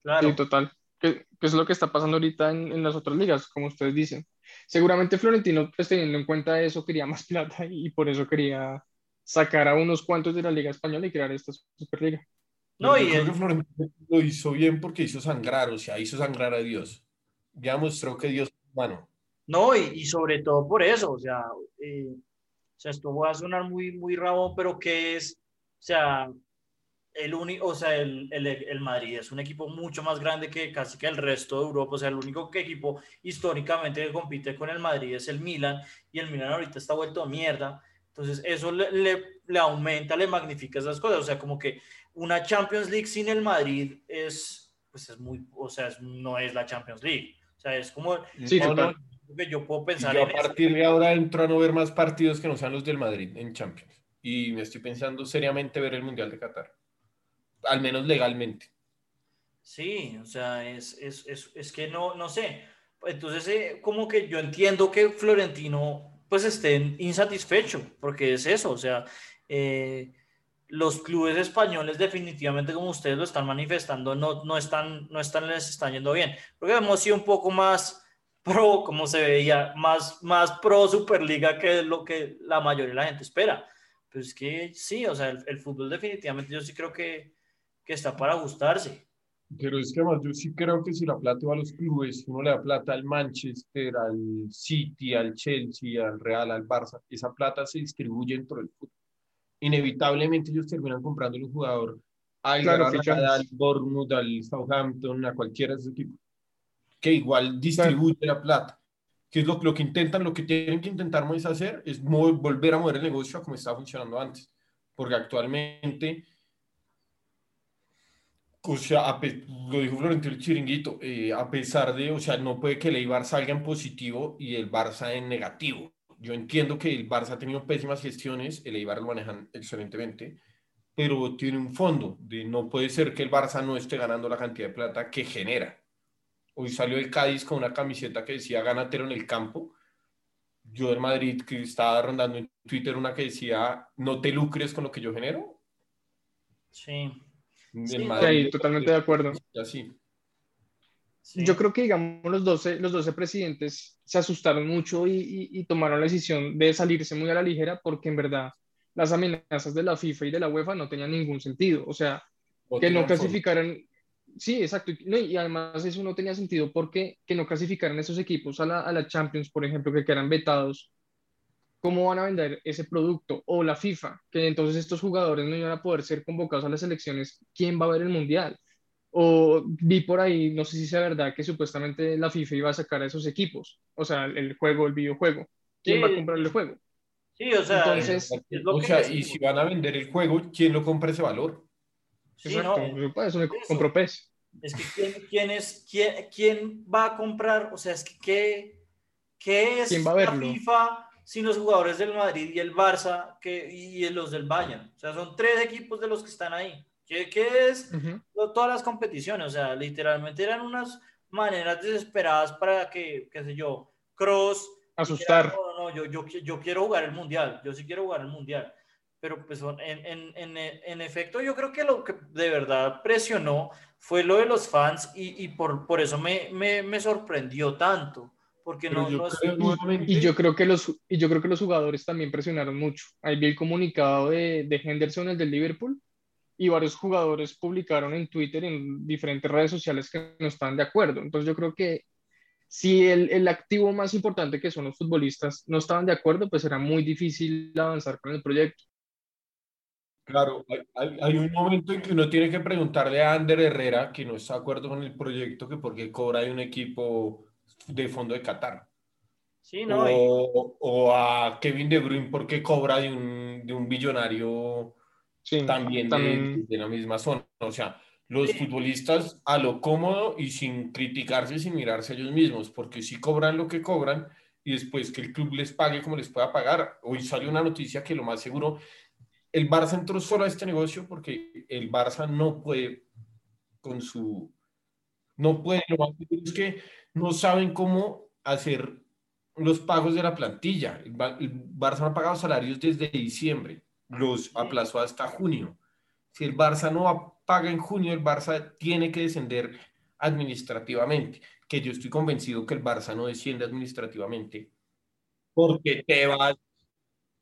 claro, sí, total. Que, que es lo que está pasando ahorita en, en las otras ligas, como ustedes dicen. Seguramente Florentino, pues teniendo en cuenta eso, quería más plata y, por eso quería sacar a unos cuantos de la Liga Española y crear esta Superliga. no, Yo y creo el- que Florentino lo hizo bien porque hizo sangrar, o sea, hizo sangrar a Dios. Ya mostró que Dios es humano. No, y, y sobre todo por eso, o sea, eh, o sea, esto va a sonar muy, muy rabón, pero que es, sea, el único, o sea, el, el, el Madrid es un equipo mucho más grande que casi que el resto de Europa, o sea, el único que equipo históricamente que compite con el Madrid es el Milan, y el Milan ahorita está vuelto a mierda, entonces eso le, le, le aumenta, le magnifica esas cosas, o sea, como que una Champions League sin el Madrid es, pues es muy, o sea, es- no es la Champions League, o sea, es como Sí, no, que yo puedo pensar yo a partir de ahora entro a no ver más partidos que no sean los del Madrid en Champions. Y me estoy pensando seriamente ver el Mundial de Qatar. Al menos legalmente. Sí, o sea, es, es, es, es que no, no sé. Entonces, eh, como que yo entiendo que Florentino pues esté insatisfecho, porque es eso, o sea, eh, los clubes españoles definitivamente, como ustedes lo están manifestando, no, no, están, no están, les están yendo bien. Porque hemos sido un poco más pro, como se veía, más, más pro Superliga que lo que la mayoría de la gente espera. Pero es que sí, o sea, el, el fútbol definitivamente yo sí creo que, que está para ajustarse. Pero es que además yo sí creo que si la plata va a los clubes, uno le da plata al Manchester, al City, al Chelsea, al Real, al Barça, esa plata se distribuye dentro del fútbol. Inevitablemente ellos terminan comprando un jugador al Claro, Granada, fichajes. al Bournemouth, al Southampton, a cualquiera de esos equipos, que igual distribuye la plata. Que es lo, lo que intentan, lo que tienen que intentar es hacer, es volver a mover el negocio a como estaba funcionando antes. Porque actualmente o sea, a lo dijo Florentino Chiringuito, eh, a pesar de, o sea, no puede que el Eibar salga en positivo y el Barça en negativo. Yo entiendo que el Barça ha tenido pésimas gestiones, el Eibar lo manejan excelentemente, pero tiene un fondo de no puede ser que el Barça no esté ganando la cantidad de plata que genera. Hoy salió el Cádiz con una camiseta que decía ganatero en el campo. Yo del Madrid, que estaba rondando en Twitter una que decía no te lucres con lo que yo genero. Sí. En Sí, Madrid- Sí, totalmente de acuerdo. Así. sí. Yo creo que, digamos, los 12, los 12 presidentes se asustaron mucho y, y- y tomaron la decisión de salirse muy a la ligera porque en verdad las amenazas de la FIFA y de la UEFA no tenían ningún sentido. O sea, O que no clasificaran. Sí, exacto. y- no, y además eso no tenía sentido porque que no clasificaran esos equipos a la, a la Champions, por ejemplo, que quedan vetados. ¿Cómo van a vender ese producto? O la FIFA, que entonces estos jugadores no iban a poder ser convocados a las elecciones. ¿Quién va a ver el Mundial? O vi por ahí, no sé si sea verdad, que supuestamente la FIFA iba a sacar a esos equipos. O sea, el, juego, el videojuego. ¿Quién Sí, va a comprar el juego? Sí, o sea, Entonces, es, es lo o que sea, y si van a vender el juego, ¿quién lo compra ese valor? Sí, Exacto. no, Para eso me compro PES. es que ¿quién, quién es, quién, quién va a comprar? O sea, es que ¿qué, qué es ¿Quién va a la verlo? FIFA sin los jugadores del Madrid y el Barça que, y los del Bayern? O sea, son tres equipos de los que están ahí. ¿Qué, qué es Ujú. lo- todas las competiciones? O sea, literalmente eran unas maneras desesperadas para que, qué sé yo, Cross Asustar. No, no, no, yo, yo, yo quiero jugar el mundial, yo sí quiero jugar el mundial. Pero pues en, en, en, en efecto yo creo que lo que de verdad presionó fue lo de los fans y, y por, por eso me, me, me sorprendió tanto. Porque no, yo no es- creo nuevamente- Y yo creo que los, y yo creo que los jugadores también presionaron mucho. Ahí vi el comunicado de, de Henderson, el del Liverpool, y varios jugadores publicaron en Twitter, en diferentes redes sociales que no están de acuerdo. Entonces yo creo que si el, el activo más importante que son los futbolistas no estaban de acuerdo, pues era muy difícil avanzar con el proyecto. Claro, hay, hay- hay un momento en que uno tiene que preguntarle a Ander Herrera, que no está de acuerdo con el proyecto, que por qué cobra de un equipo de fondo de Qatar. sí, no, y- O, o a Kevin De Bruyne, por qué cobra de un, de un billonario Sí, también, de-. De, la misma zona. O sea, los Sí. futbolistas a lo cómodo y sin criticarse, sin mirarse a ellos mismos, porque si cobran lo que cobran y después que el club les pague como les pueda pagar. Hoy salió una noticia que lo más seguro, el Barça entró solo a este negocio porque el Barça no puede con su No pueden, lo más es que no saben cómo hacer los pagos de la plantilla. El, Barça no ha pagado salarios desde diciembre, los aplazó hasta junio. Si el Barça no paga en junio, el Barça tiene que descender administrativamente, que yo estoy convencido que el Barça no desciende administrativamente, porque te vas,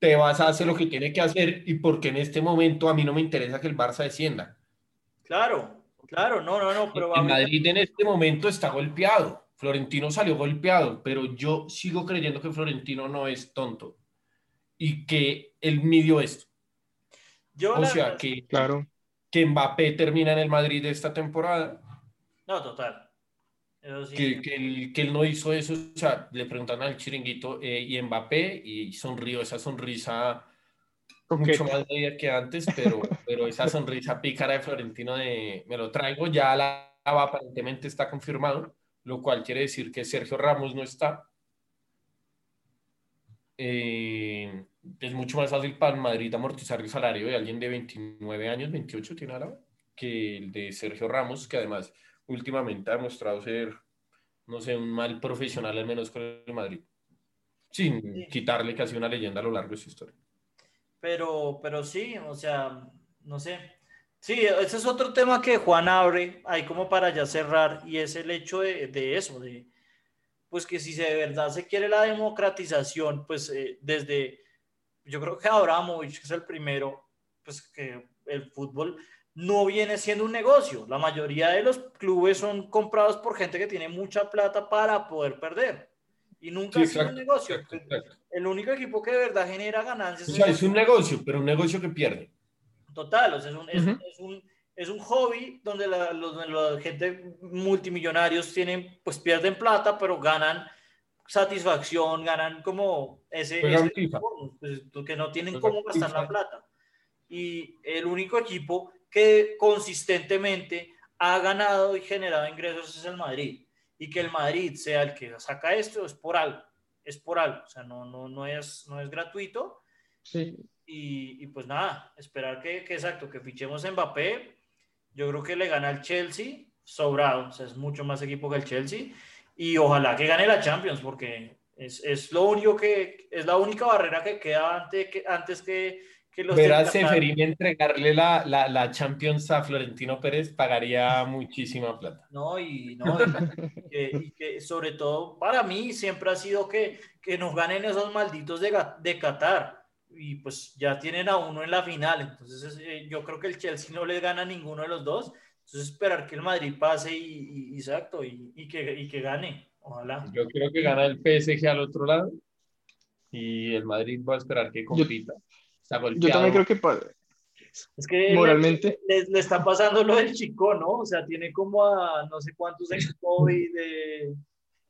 te vas a hacer lo que tiene que hacer y porque en este momento a mí no me interesa que el Barça descienda. Claro, claro, no, no, no, pero... En Madrid en este momento está golpeado. Florentino salió golpeado, pero yo sigo creyendo que Florentino no es tonto y que él midió esto. Yo o sea, que, claro. que Mbappé termina en el Madrid esta temporada. No, total. Que, que, él, que, él, no hizo eso, o sea, le preguntaron al chiringuito eh, y Mbappé y sonrió esa sonrisa mucho más bella que antes, pero, pero esa sonrisa pícara de Florentino de me lo traigo, ya la aparentemente está confirmado lo cual quiere decir que Sergio Ramos no está. Eh, es mucho más fácil para Madrid amortizar el salario de alguien de 29 años, 28 tiene ahora, que el de Sergio Ramos, que además últimamente ha demostrado ser, no sé, un mal profesional al menos con el Madrid, sin quitarle casi una leyenda a lo largo de su historia. Pero, pero sí, o sea, no sé, Sí, ese es otro tema que Juan abre ahí como para ya cerrar y es el hecho de, de eso, de pues que si de verdad se quiere la democratización, pues eh, desde, yo creo que Abramovich que es el primero, pues que el fútbol no viene siendo un negocio. La mayoría de los clubes son comprados por gente que tiene mucha plata para poder perder. Y nunca es un negocio. El único equipo que de verdad genera ganancias. O sea, es un negocio, pero un negocio que pierde. Total, o sea, es un, es, es un, es un hobby donde la, los, gente multimillonarios tienen, pues pierden plata, pero ganan satisfacción, ganan como ese, pues, que no tienen cómo gastar la plata. Y el único equipo que consistentemente ha ganado y generado ingresos es el Madrid. Y que el Madrid sea el que saca esto es por algo, es por algo, o sea, no, no, no, es, no es gratuito. Sí. Y, pues nada, esperar que, que, exacto, que fichemos a Mbappé. Yo creo que le gana al Chelsea, sobrado, o sea, es mucho más equipo que el Chelsea. Y ojalá que gane la Champions, porque es, es lo único que, es la única barrera que queda antes que, antes que, que los... Ver a Seferín entregarle la, la, la, Champions a Florentino Pérez pagaría muchísima plata. No, y, no, y, que, sobre todo para mí siempre ha sido que, que nos ganen esos malditos de, de Qatar y pues ya tienen a uno en la final, entonces eh, yo creo que el Chelsea no le gana a ninguno de los dos, entonces esperar que el Madrid pase y, exacto, y, y, que, y que gane, ojalá. Yo creo que gana el PSG al otro lado y el Madrid va a esperar que compita. Yo, también creo que es que moralmente le, le, está pasando lo del chico, ¿no? O sea, tiene como a no sé cuántos en COVID de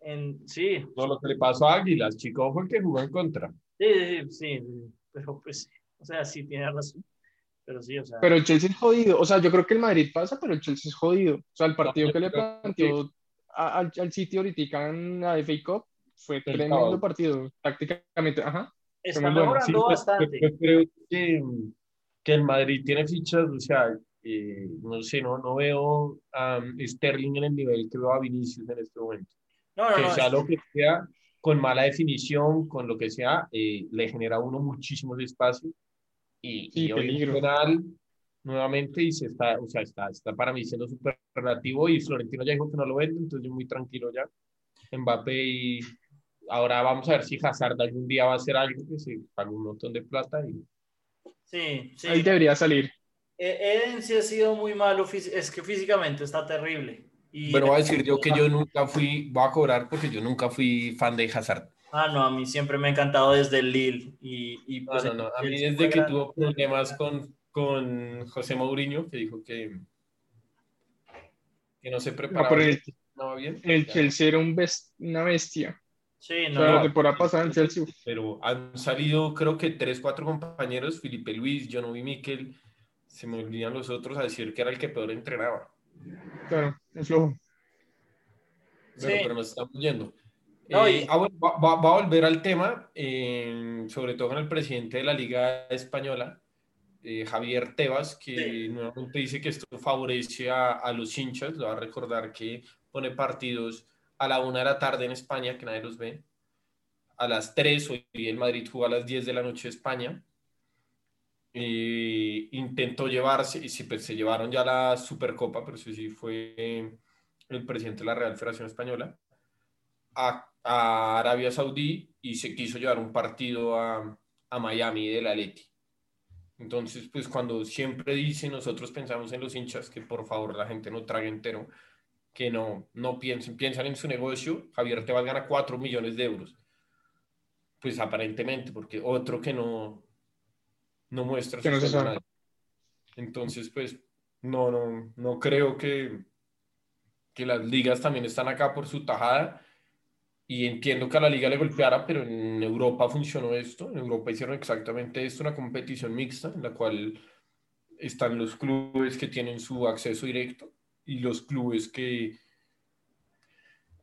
en, sí. No, lo que le pasó a Águilas, Chico fue el que jugó en contra. Sí, sí, sí pero pues, o sea, sí tiene razón. Pero sí, o sea. Pero el Chelsea es jodido. O sea, yo creo que el Madrid pasa, pero el Chelsea es jodido. O sea, el partido que le planteó al, al City ahorita en la FA Cup fue tremendo partido, tácticamente. Ajá. Está mejorando bastante. Yo, creo que, que, el Madrid tiene fichas, o sea, eh, no sé, no, no veo a Sterling en el nivel que veo a Vinicius en este momento. No, no, que sea lo que sea, con mala definición, con lo que sea, eh, le genera a uno muchísimos espacios y, y hoy final, nuevamente, y se está, o sea, está, está para mí siendo súper relativo y Florentino ya dijo que no lo vende, entonces yo muy tranquilo ya. Mbappé y ahora vamos a ver si Hazard algún día va a hacer algo que se paga un montón de plata y... Sí, sí. Ahí debería salir. E-, Eden sí ha sido muy malo, es que físicamente está terrible. Pero voy a decir yo que yo nunca fui, voy a cobrar porque yo nunca fui fan de Hazard. Ah, no, a mí siempre me ha encantado desde el Lille. Y, y pues, no, no, a mí desde que tuvo problemas con, con José Mourinho, que dijo que, que no se preparaba. No, el, no, bien, el Chelsea era un una bestia. Sí, no. O sea, la temporada pasada en Chelsea. Pero han salido, creo que tres, cuatro compañeros, Felipe Luis, yo no vi Miquel, se me olvidan los otros a decir que era el que peor entrenaba. Claro, es flojo. Pero, nos estamos yendo. Eh, ah, va, a volver al tema, eh, sobre todo con el presidente de la Liga Española, eh, Javier Tebas, que nuevamente dice que esto favorece a, a, los hinchas. Le va a recordar que pone partidos a la una de la tarde en España, que nadie los ve. A las 3, hoy el Madrid jugó a las 10 de la noche España. Y intentó llevarse, y sí, pues se llevaron ya la Supercopa, pero sí, sí fue el presidente de la Real Federación Española, a, a Arabia Saudí y se quiso llevar un partido a, a Miami del Atleti. Entonces, pues cuando siempre dice, nosotros pensamos en los hinchas, que por favor la gente no trague entero, que no, no piensen, piensan en su negocio, Javier Tebas gana 4 millones de euros. Pues aparentemente, porque otro que no, no muestra que no se sabe. Entonces, pues no, no, no creo que, que las ligas también están acá por su tajada y entiendo que a la liga le golpeara, pero en Europa funcionó esto. En Europa hicieron exactamente esto, una competición mixta en la cual están los clubes que tienen su acceso directo y los clubes que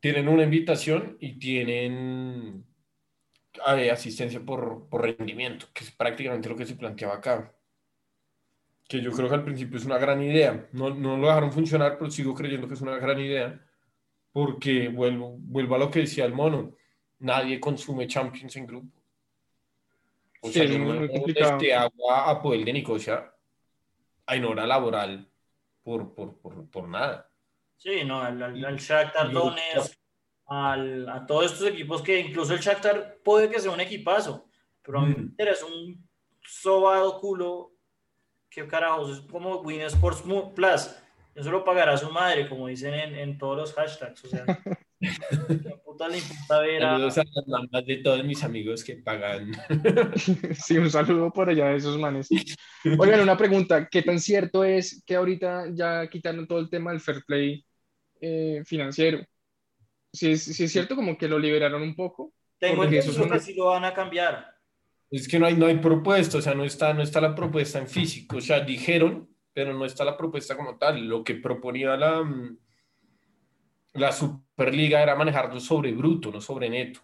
tienen una invitación y tienen eh, asistencia por, por rendimiento, que es prácticamente lo que se planteaba acá. Que yo creo que al principio es una gran idea. No, no lo dejaron funcionar, pero sigo creyendo que es una gran idea porque vuelvo, vuelvo a lo que decía el mono, nadie consume Champions en grupo. O sea, yo no este agua a poder de Nicosia en hora laboral por, por, por, por nada. Sí, no, al, al, Shakhtar Donetsk, al, a todos estos equipos que incluso el Shakhtar puede que sea un equipazo, pero a mí me interesa un sobado culo que carajos, es como Win Sports Plus eso lo pagará su madre, como dicen en, en todos los hashtags. O sea, ¿qué puta le importa ver a... Saludos a las mamás de todos mis amigos que pagan. sí, un saludo por allá de esos manes. Oigan, una pregunta, ¿qué tan cierto es que ahorita ya quitaron todo el tema del fair play eh, financiero? Si es, si es cierto como que lo liberaron un poco. Tengo entendido que sí lo van a cambiar. Es que no hay, no hay propuesta, o sea, no está, no está la propuesta en físico. O sea, dijeron pero no está la propuesta como tal. Lo que proponía la, mm, la Superliga era manejarlo sobre bruto, no sobre neto.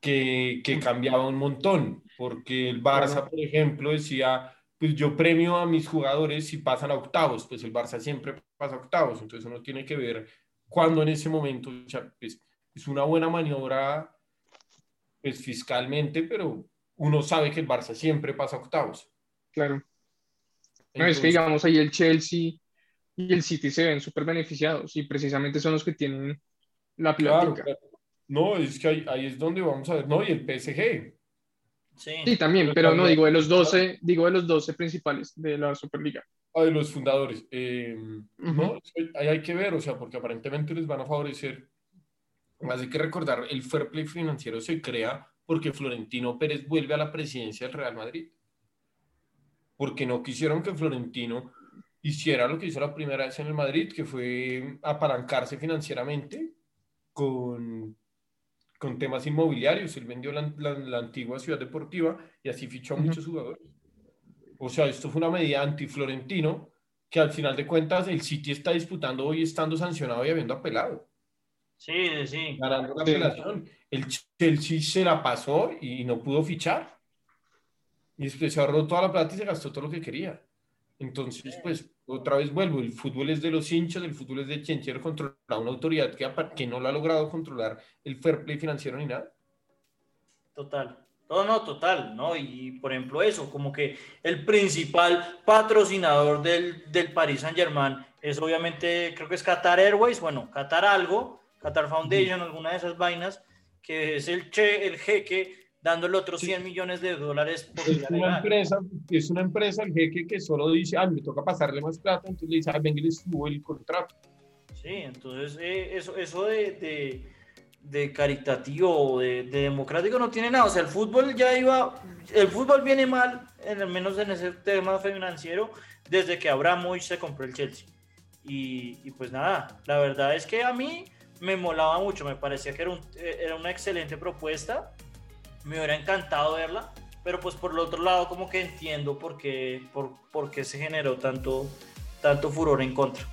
Que, que cambiaba un montón, porque el Barça, por ejemplo, decía, pues yo premio a mis jugadores si pasan a octavos, pues el Barça siempre pasa a octavos, entonces uno tiene que ver cuándo en ese momento, pues, es una buena maniobra pues fiscalmente, pero uno sabe que el Barça siempre pasa a octavos. Claro. No, es que digamos ahí el Chelsea y el City se ven súper beneficiados y precisamente son los que tienen la plática. No, es que ahí, es donde vamos a ver, no, y el PSG. Sí, también, pero no digo de los 12, digo de los 12 principales de la Superliga. Ah, de los fundadores. Eh, no, ahí hay que ver, o sea, porque aparentemente les van a favorecer. Más hay que recordar, el fair play financiero se crea porque Florentino Pérez vuelve a la presidencia del Real Madrid porque no quisieron que Florentino hiciera lo que hizo la primera vez en el Madrid, que fue apalancarse financieramente con, con temas inmobiliarios. Él vendió la, la, antigua ciudad deportiva y así fichó a muchos jugadores. O sea, esto fue una medida anti-Florentino que al final de cuentas el City está disputando hoy estando sancionado y habiendo apelado. Sí, sí. Ganando la apelación. El Chelsea se la pasó y no pudo fichar. Y después se ahorró toda la plata y se gastó todo lo que quería. Entonces, pues, otra vez vuelvo, el fútbol es de los hinchas, el fútbol es de quien quiere controlar una autoridad que, que no lo ha logrado controlar el fair play financiero ni nada. Total. No, no, total, ¿no? Y por ejemplo eso, como que el principal patrocinador del, del Paris Saint Germain es obviamente, creo que es Qatar Airways, bueno, Qatar algo, Qatar Foundation, alguna de esas vainas, que es el, che, el jeque dándole otros 100 millones de dólares. Por es, una empresa, es una empresa, el jeque que solo dice, ah, me toca pasarle más plata, entonces le dice, ah, venga, le subo el contrato. Sí, entonces eh, eso, eso de, de, de caritativo, de, de, democrático no tiene nada. O sea, el fútbol ya iba, el fútbol viene mal, al menos en ese tema financiero, desde que Abramovich se compró el Chelsea. Y, y, pues nada, la verdad es que a mí me molaba mucho, me parecía que era, un, era una excelente propuesta me hubiera encantado verla, pero pues por el otro lado como que entiendo por qué, por, por qué se generó tanto, tanto furor en contra.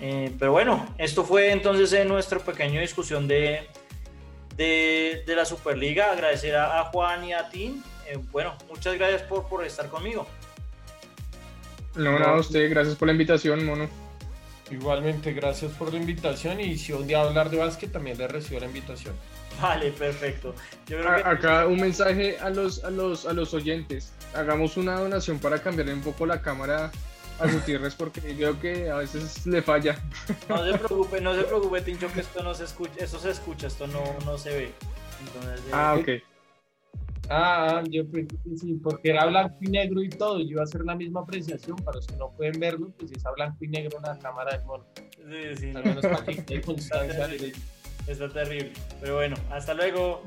Eh, pero bueno, esto fue entonces en nuestra pequeña discusión de, de, de, la Superliga. Agradecer a, Juan y a Tim. Eh, bueno, muchas gracias por, por estar conmigo. No, nada, a usted, gracias por la invitación, mono. Igualmente, gracias por la invitación y si un día hablar de básquet también le recibo la invitación. Vale, perfecto. Acá un mensaje a los, a, los, a los oyentes. Hagamos una donación para cambiar un poco la cámara a Gutiérrez porque creo que a veces le falla. No se preocupe, no se preocupe, Tincho, que esto no se escucha, eso se escucha, esto no, no se ve. ah, ok. Ah, yo creo que sí, porque era blanco y negro y todo, yo iba a hacer la misma apreciación, para los que no pueden verlo, pues es a blanco y negro la cámara del mono. Sí, sí. Al menos para que constancia Está terrible. Pero bueno, hasta luego.